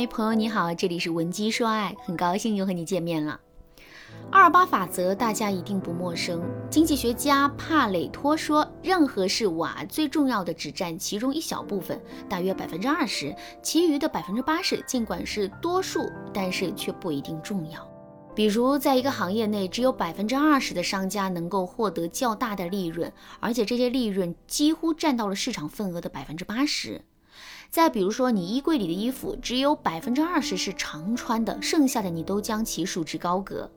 嗨，朋友你好，这里是文姬说爱，很高兴又和你见面了。二八法则大家一定不陌生。经济学家帕累托说，任何事物啊最重要的只占其中一小部分，大约百分之二十，其余的百分之八十尽管是多数，但是却不一定重要。比如，在一个行业内，只有百分之二十的商家能够获得较大的利润，而且这些利润几乎占到了市场份额的百分之八十。再比如说，你衣柜里的衣服只有百分之二十是常穿的，剩下的你都将其束之高阁。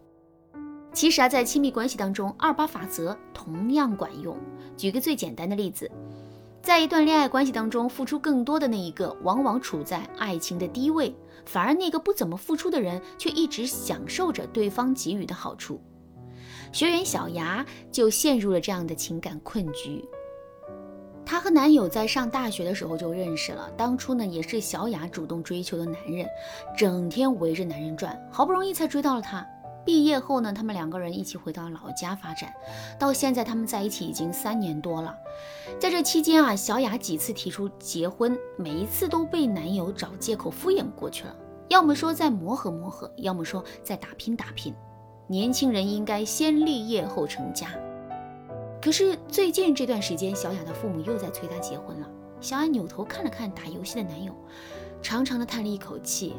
其实啊，在亲密关系当中，二八法则同样管用。举个最简单的例子，在一段恋爱关系当中，付出更多的那一个往往处在爱情的低位，反而那个不怎么付出的人却一直享受着对方给予的好处。学员小牙就陷入了这样的情感困局。她和男友在上大学的时候就认识了，当初呢也是小雅主动追求的男人，整天围着男人转，好不容易才追到了他。毕业后呢，他们两个人一起回到老家发展，到现在他们在一起已经三年多了。在这期间啊，小雅几次提出结婚，每一次都被男友找借口敷衍过去了，要么说再磨合磨合，要么说再打拼打拼。年轻人应该先立业后成家。可是最近这段时间，小雅的父母又在催她结婚了。小雅扭头看了看打游戏的男友，长长的叹了一口气。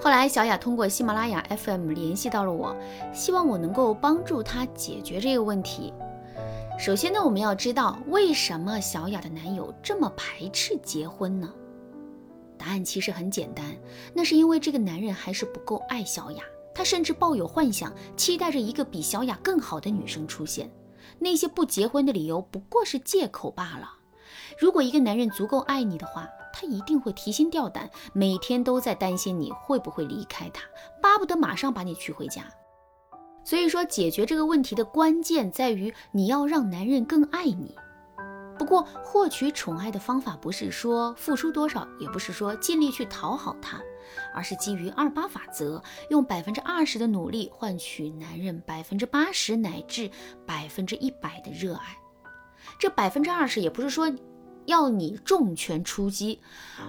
后来，小雅通过喜马拉雅 FM 联系到了我，希望我能够帮助她解决这个问题。首先呢，我们要知道为什么小雅的男友这么排斥结婚呢？答案其实很简单，那是因为这个男人还是不够爱小雅，他甚至抱有幻想，期待着一个比小雅更好的女生出现。那些不结婚的理由不过是借口罢了。如果一个男人足够爱你的话，他一定会提心吊胆，每天都在担心你会不会离开他，巴不得马上把你娶回家。所以说，解决这个问题的关键在于你要让男人更爱你。不过，获取宠爱的方法不是说付出多少，也不是说尽力去讨好他。而是基于二八法则，用百分之二十的努力换取男人百分之八十乃至百分之一百的热爱。这百分之二十也不是说要你重拳出击，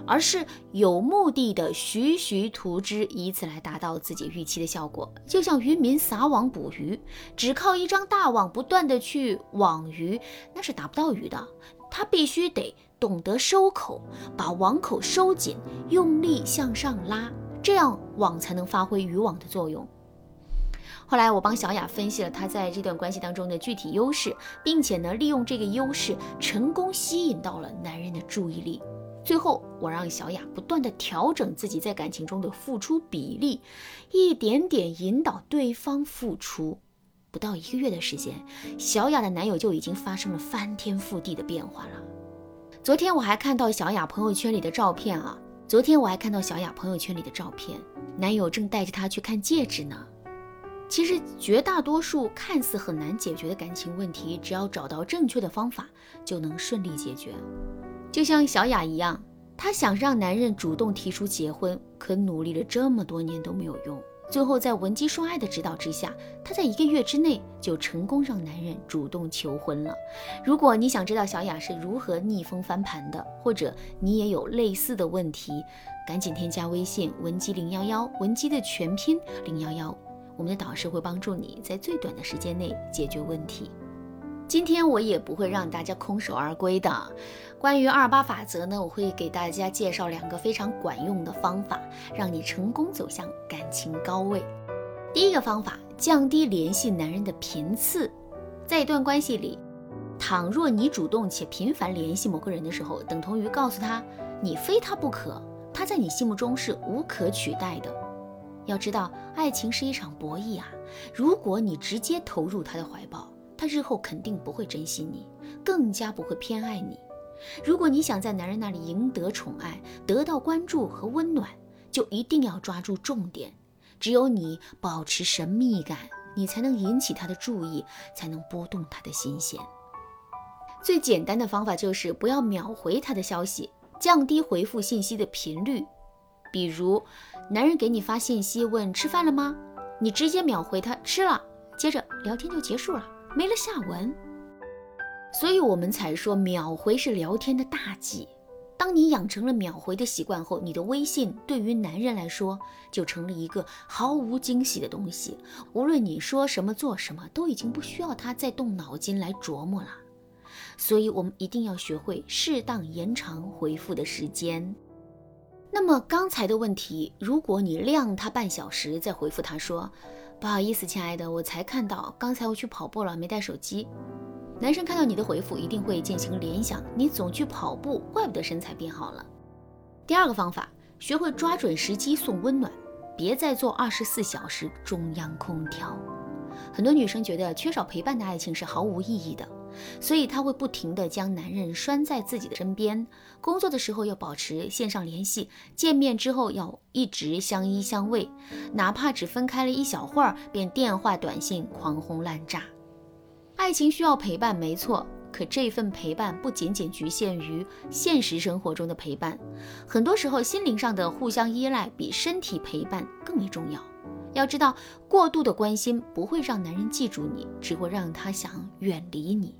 而是有目的的徐徐图之，以此来达到自己预期的效果。就像渔民撒网捕鱼，只靠一张大网不断的去网鱼，那是打不到鱼的。他必须得。懂得收口，把网口收紧，用力向上拉，这样网才能发挥渔网的作用。后来我帮小雅分析了她在这段关系当中的具体优势，并且呢利用这个优势成功吸引到了男人的注意力。最后我让小雅不断的调整自己在感情中的付出比例，一点点引导对方付出。不到一个月的时间，小雅的男友就已经发生了翻天覆地的变化了。昨天我还看到小雅朋友圈里的照片啊！昨天我还看到小雅朋友圈里的照片，男友正带着她去看戒指呢。其实绝大多数看似很难解决的感情问题，只要找到正确的方法，就能顺利解决。就像小雅一样，她想让男人主动提出结婚，可努力了这么多年都没有用。最后，在文姬说爱的指导之下，她在一个月之内就成功让男人主动求婚了。如果你想知道小雅是如何逆风翻盘的，或者你也有类似的问题，赶紧添加微信文姬零幺幺，文姬的全拼零幺幺，我们的导师会帮助你在最短的时间内解决问题。今天我也不会让大家空手而归的。关于二八法则呢，我会给大家介绍两个非常管用的方法，让你成功走向感情高位。第一个方法，降低联系男人的频次。在一段关系里，倘若你主动且频繁联系某个人的时候，等同于告诉他你非他不可，他在你心目中是无可取代的。要知道，爱情是一场博弈啊！如果你直接投入他的怀抱，他日后肯定不会珍惜你，更加不会偏爱你。如果你想在男人那里赢得宠爱，得到关注和温暖，就一定要抓住重点。只有你保持神秘感，你才能引起他的注意，才能拨动他的心弦。最简单的方法就是不要秒回他的消息，降低回复信息的频率。比如，男人给你发信息问吃饭了吗，你直接秒回他吃了，接着聊天就结束了。没了下文，所以我们才说秒回是聊天的大忌。当你养成了秒回的习惯后，你的微信对于男人来说就成了一个毫无惊喜的东西。无论你说什么、做什么，都已经不需要他再动脑筋来琢磨了。所以，我们一定要学会适当延长回复的时间。那么，刚才的问题，如果你晾他半小时再回复他说：“不好意思，亲爱的，我才看到，刚才我去跑步了，没带手机。”男生看到你的回复，一定会进行联想，你总去跑步，怪不得身材变好了。第二个方法，学会抓准时机送温暖，别再做二十四小时中央空调。很多女生觉得缺少陪伴的爱情是毫无意义的，所以她会不停地将男人拴在自己的身边。工作的时候要保持线上联系，见面之后要一直相依相偎，哪怕只分开了一小会儿，便电话短信狂轰滥炸。爱情需要陪伴，没错。可这份陪伴不仅仅局限于现实生活中的陪伴，很多时候心灵上的互相依赖比身体陪伴更为重要。要知道，过度的关心不会让男人记住你，只会让他想远离你。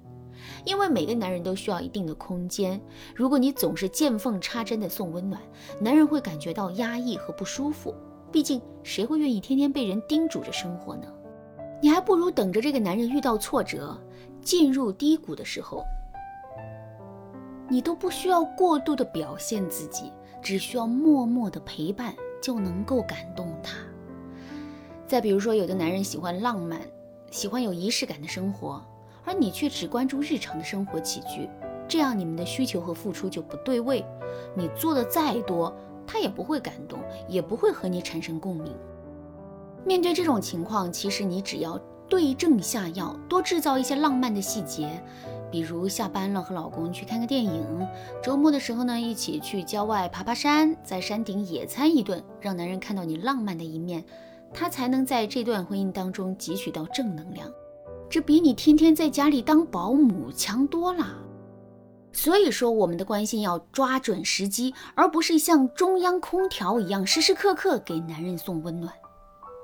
因为每个男人都需要一定的空间。如果你总是见缝插针的送温暖，男人会感觉到压抑和不舒服。毕竟，谁会愿意天天被人叮嘱着生活呢？你还不如等着这个男人遇到挫折、进入低谷的时候，你都不需要过度的表现自己，只需要默默的陪伴就能够感动他。再比如说，有的男人喜欢浪漫，喜欢有仪式感的生活，而你却只关注日常的生活起居，这样你们的需求和付出就不对位。你做的再多，他也不会感动，也不会和你产生共鸣。面对这种情况，其实你只要对症下药，多制造一些浪漫的细节，比如下班了和老公去看个电影，周末的时候呢一起去郊外爬爬山，在山顶野餐一顿，让男人看到你浪漫的一面，他才能在这段婚姻当中汲取到正能量。这比你天天在家里当保姆强多了。所以说，我们的关心要抓准时机，而不是像中央空调一样时时刻刻给男人送温暖。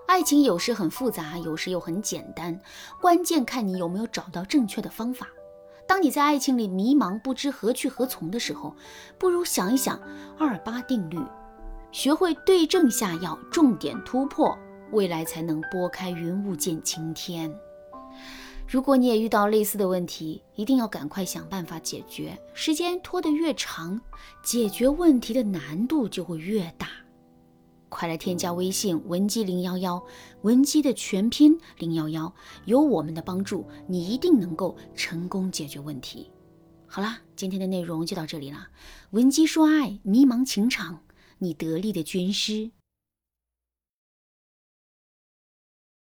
爱情有时很复杂，有时又很简单，关键看你有没有找到正确的方法。当你在爱情里迷茫不知何去何从的时候，不如想一想二八定律，学会对症下药，重点突破，未来才能拨开云雾见青天。如果你也遇到类似的问题，一定要赶快想办法解决。时间拖得越长，解决问题的难度就会越大。快来添加微信文姬零幺幺，文姬的全拼零幺幺，有我们的帮助，你一定能够成功解决问题。好啦，今天的内容就到这里了。文姬说爱，迷茫情场，你得力的军师。